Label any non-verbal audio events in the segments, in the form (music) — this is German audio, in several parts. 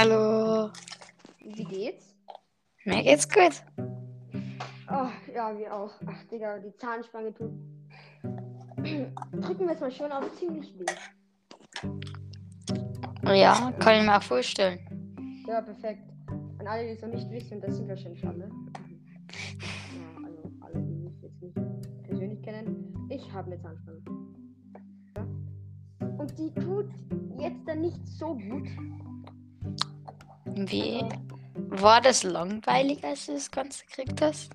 Hallo. Wie geht's? Mir geht's gut. Oh, ja, wir auch. Ach, Digga, die Zahnspange tut. Drücken wir es mal schon auf ziemlich weh. Ja, kann ich mir auch vorstellen. Ja, perfekt. An alle, die es noch nicht wissen, das sind wahrscheinlich alle. Ja, also alle, die mich jetzt nicht persönlich kennen. Ich habe eine Zahnspange. Ja? Und die tut jetzt dann nicht so gut. Wie war das langweilig, als du das Ganze gekriegt hast?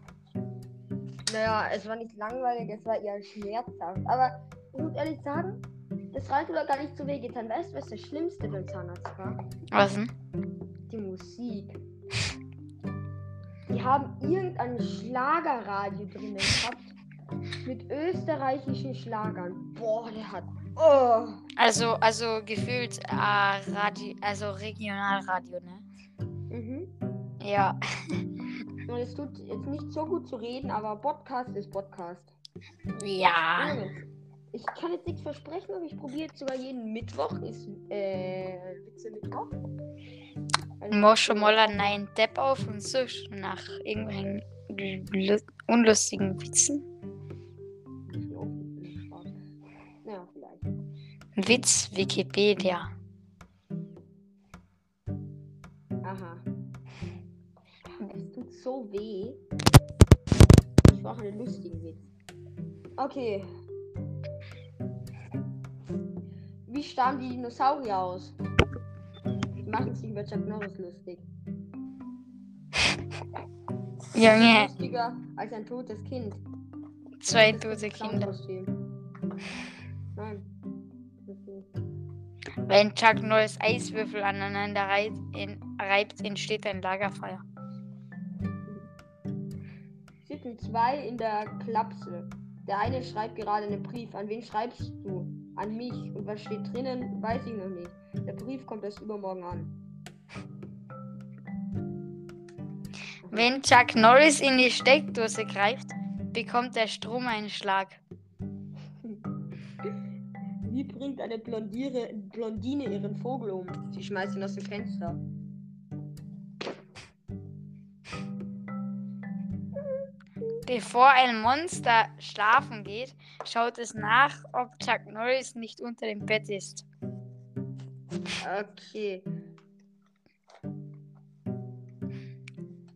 naja, es war nicht langweilig, es war eher schmerzhaft. Aber ich muss ehrlich sagen, das Rad hat gar nicht so weh getan. Weißt du, was das Schlimmste beim Zahnarzt war? Was denn? die Musik. Die haben irgendein Schlagerradio drinnen gehabt. Mit österreichischen Schlagern. Boah, der hat. Oh. Also, also gefühlt äh, Radio, also Regionalradio, ne? Mhm. Ja. (laughs) Und es tut jetzt nicht so gut zu reden, aber Podcast ist Podcast. Ja. Moment. Ich kann jetzt nichts versprechen, aber ich probiere jetzt sogar jeden Mittwoch. Ist äh, Witze Mittwoch. Also, mal einen neuen Depp auf und such nach irgendwelchen lu- unlustigen Witzen. Ja, vielleicht. Witz Wikipedia. So weh. Ich brauche einen lustigen Witz. Okay. Wie starben die Dinosaurier aus? Die machen sich über Chuck Norris lustig. Junge, Lustiger als ein totes Kind. zwei tote Kinder. Nein. Wenn Chuck Norris Eiswürfel aneinander reibt, in, reibt entsteht ein Lagerfeuer. Sitzen zwei in der Klapse. Der eine schreibt gerade einen Brief. An wen schreibst du? An mich. Und was steht drinnen, weiß ich noch nicht. Der Brief kommt erst übermorgen an. Wenn Chuck Norris in die Steckdose greift, bekommt der Strom einen Schlag. (laughs) Wie bringt eine Blondiere, Blondine ihren Vogel um? Sie schmeißt ihn aus dem Fenster. Bevor ein Monster schlafen geht, schaut es nach, ob Chuck Norris nicht unter dem Bett ist. Okay.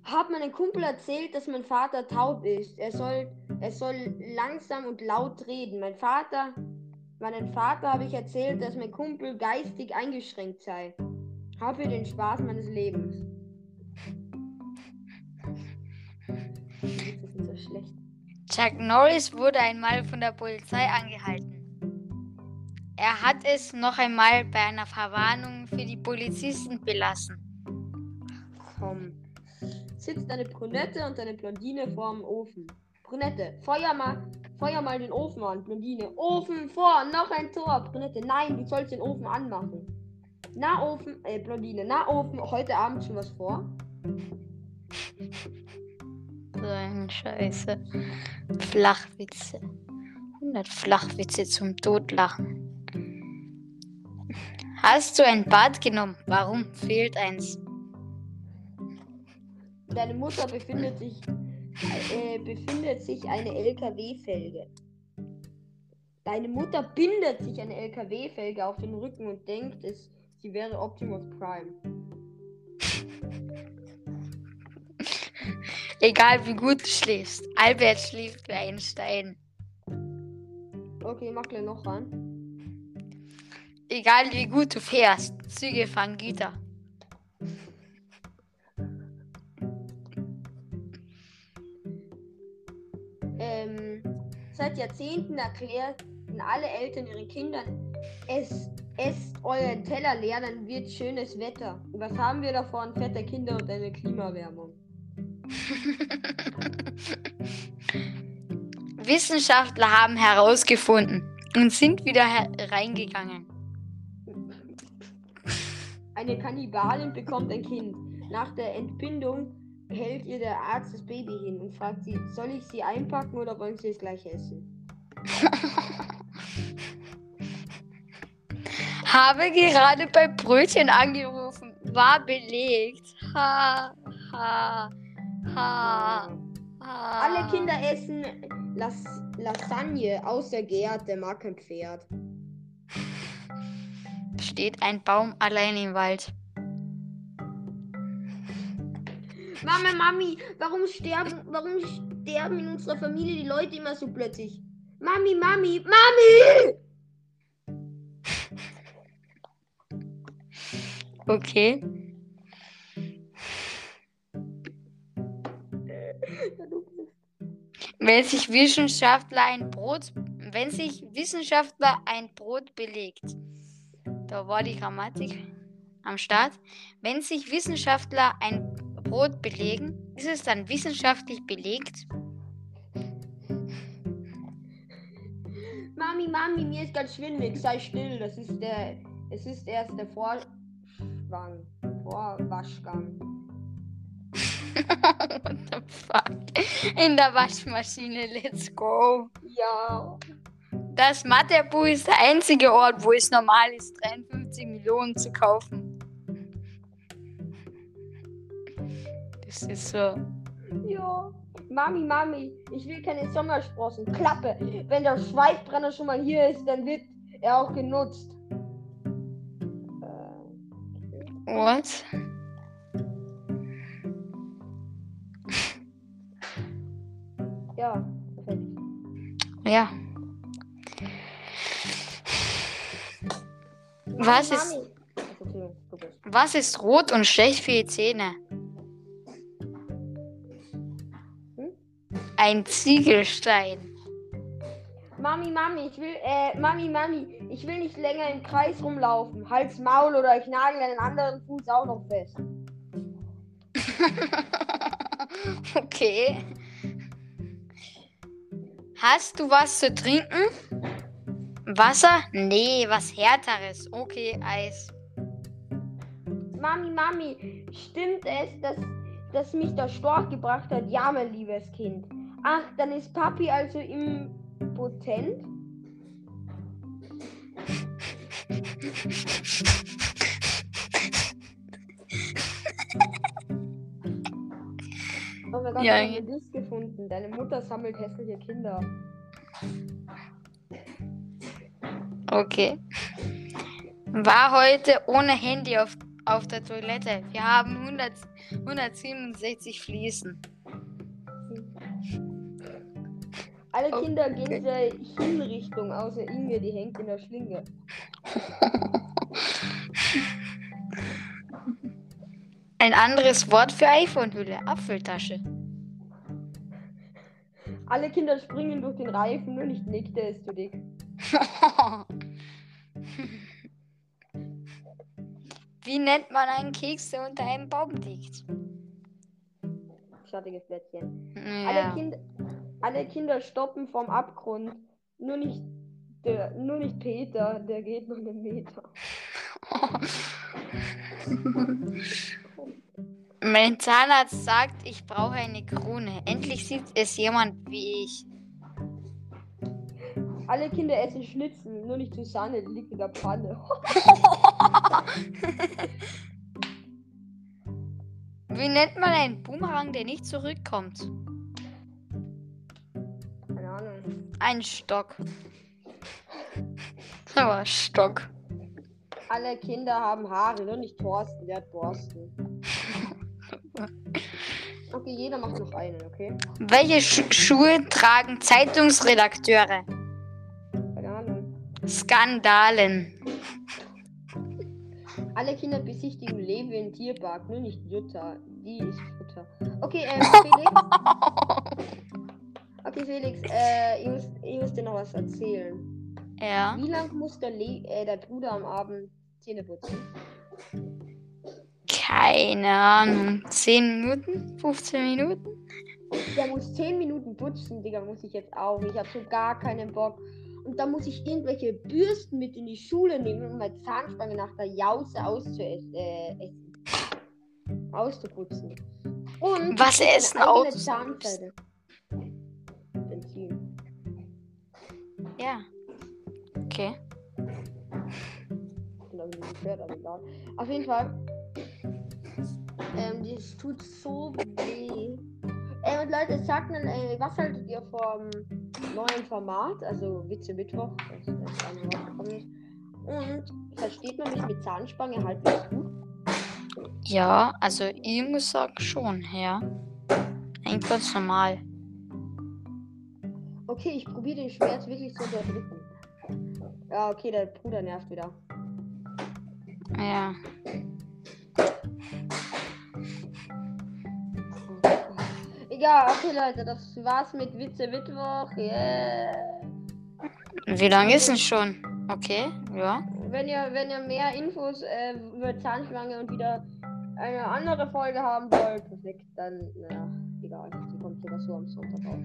Hat meinem Kumpel erzählt, dass mein Vater taub ist. Er soll, er soll langsam und laut reden. Mein Vater, meinem Vater habe ich erzählt, dass mein Kumpel geistig eingeschränkt sei. Habe den Spaß meines Lebens. Schlecht. Chuck Norris wurde einmal von der Polizei angehalten. Er hat es noch einmal bei einer Verwarnung für die Polizisten belassen. Komm. Sitzt eine Brünette und eine Blondine vorm Ofen. Brünette, feuer mal, feuer mal den Ofen an. Blondine, Ofen vor, noch ein Tor. Brünette, nein, du sollst den Ofen anmachen. Na Ofen, äh, Blondine, na Ofen, heute Abend schon was vor? So eine Scheiße. Flachwitze. 100 Flachwitze zum Totlachen. Hast du ein Bad genommen? Warum fehlt eins? Deine Mutter befindet sich, äh, befindet sich eine LKW-Felge. Deine Mutter bindet sich eine LKW-Felge auf den Rücken und denkt, es, sie wäre Optimus Prime. Egal wie gut du schläfst. Albert schläft wie ein Stein. Okay, mach gleich noch ran. Egal wie gut du fährst. Züge fahren Güter. Ähm, seit Jahrzehnten erklärten alle Eltern ihren Kindern, es, esst euren Teller leer, dann wird schönes Wetter. Und was haben wir davon? Fette Kinder und eine Klimaerwärmung. (laughs) Wissenschaftler haben herausgefunden und sind wieder reingegangen. Eine Kannibalin bekommt ein Kind. Nach der Entbindung hält ihr der Arzt das Baby hin und fragt sie, soll ich sie einpacken oder wollen sie es gleich essen? (laughs) Habe gerade bei Brötchen angerufen. war belegt. Ha, ha, ha, ha. Alle Kinder essen Las Lasagne, außer Gerd, der mag kein Pferd. Steht ein Baum allein im Wald. Mama, Mami, warum sterben, warum sterben in unserer Familie die Leute immer so plötzlich? Mami, Mami, Mami! Okay. Wenn sich Wissenschaftler ein Brot, wenn sich Wissenschaftler ein Brot belegt, da war die Grammatik am Start. Wenn sich Wissenschaftler ein Brot belegen, ist es dann wissenschaftlich belegt? Mami, Mami, mir ist ganz schwindelig. Sei still. Das ist der. Es ist erst der Vorschwang. Vorwaschgang. (laughs) What the fuck? In der Waschmaschine, let's go. Ja. Das Mathebuch ist der einzige Ort, wo es normal ist, 53 Millionen zu kaufen. Das ist so. Ja. Mami, Mami, ich will keine Sommersprossen. Klappe. Wenn der Schweißbrenner schon mal hier ist, dann wird er auch genutzt. Äh, What? Ja. Was ist, was ist rot und schlecht für die Zähne? Ein Ziegelstein. Mami, Mami, ich will, äh, Mami, Mami, ich will nicht länger im Kreis rumlaufen. Hals, Maul oder ich nagel einen anderen Fuß auch noch fest. (laughs) okay. Hast du was zu trinken? Wasser? Nee, was härteres. Okay, Eis. Mami, Mami, stimmt es, dass, dass mich der Storch gebracht hat? Ja, mein liebes Kind. Ach, dann ist Papi also impotent? (laughs) Oh mein Gott, Ja, das gefunden. Deine Mutter sammelt hässliche Kinder. Okay. War heute ohne Handy auf, auf der Toilette. Wir haben 100, 167 Fliesen. Alle Okay. Kinder gehen zur Hinrichtung, außer Inge, die hängt in der Schlinge. Ein anderes Wort für iPhone-Hülle. Apfeltasche. Alle Kinder springen durch den Reifen, nur nicht Nick, der ist zu dick. (laughs) Wie nennt man einen Keks, der unter einem Baum liegt? Schattiges Plätzchen. Alle, Ja. kind, alle Kinder stoppen vorm Abgrund. Nur nicht, der, nur nicht Peter, der geht nur einen Meter. (laughs) Mein Zahnarzt sagt, ich brauche eine Krone. Endlich sieht es jemand wie ich. Alle Kinder essen Schnitzel, nur nicht Susanne, die liegt in der Pfanne. (laughs) Wie nennt man einen Boomerang, der nicht zurückkommt? Keine Ahnung. Ein Stock. (laughs) Aber Stock. Alle Kinder haben Haare, nur nicht Thorsten, der hat Borsten. (laughs) Okay, jeder macht noch einen, okay? Welche Schu Schuhe tragen Zeitungsredakteure? Keine Ahnung. Skandalen. (laughs) Alle Kinder besichtigen Lewe im Tierpark, nur nicht Jutta. Die ist Futter. Okay, ähm, (laughs) Felix. Okay, Felix, äh, ich muss, ich muss dir noch was erzählen. Ja. Wie lang muss der, Le äh, der Bruder am Abend Zähne putzen? Keine Ahnung. 10 Minuten? 15 Minuten? Der muss 10 Minuten putzen, Digga, muss ich jetzt auch. Ich habe so gar keinen Bock. Und dann muss ich irgendwelche Bürsten mit in die Schule nehmen, um meine Zahnspange nach der Jause auszuessen. Äh. Auszuputzen. Und Was essen? Zahnseide. Benzin. Ja. Okay. Auf jeden Fall. Ähm, das tut so weh. Ey, und Leute, sagt dann, ey, was haltet ihr vom neuen Format? Also Witze Mittwoch, das, das ist. Und versteht man mich mit Zahnspange halbwegs gut? Ja, also ich muss sagen schon, ja. Eigentlich ganz normal. Okay, ich probiere den Schmerz wirklich zu unterdrücken. Ja, okay, der Bruder nervt wieder. Ja. Egal, okay, Leute, das war's mit Witze Mittwoch. Yeah. Wie lange ist denn schon? Okay, ja. Wenn ihr, wenn ihr mehr Infos äh, über Zahnschlange und wieder eine andere Folge haben wollt, perfekt, dann, naja, egal. Die kommt sogar so am Sonntag raus.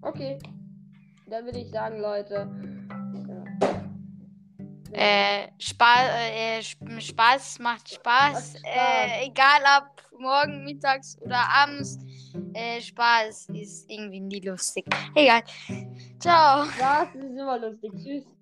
Okay. Dann würde ich sagen, Leute. Ja. Äh, Spaß, äh, Sp- Spaß macht Spaß. Spaß. Äh, egal ob morgen, mittags oder abends. Äh, Spaß ist irgendwie nie lustig. Egal. Ciao. Das ist immer lustig. Tschüss.